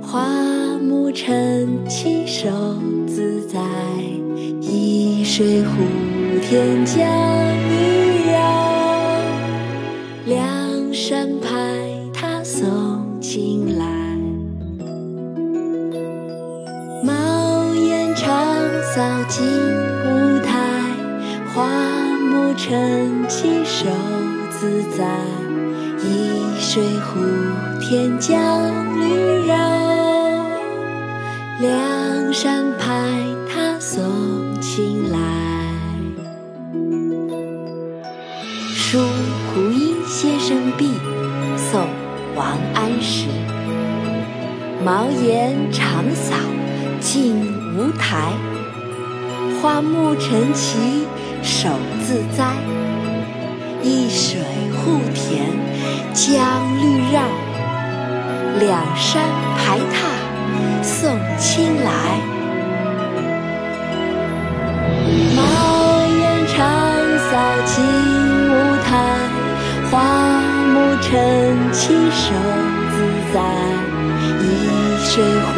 花木成其手自在，一水护天将绿绕，梁山派他送青来。茅檐长扫净无苔，花木成其手自在，一水护天将绿绕，梁山派他送青来。书湖阴先生壁，宋·王安石。茅檐长扫净无苔，花木成畦手两山排闼送青来，茅檐长扫净无苔，花木成畦手自栽，一水护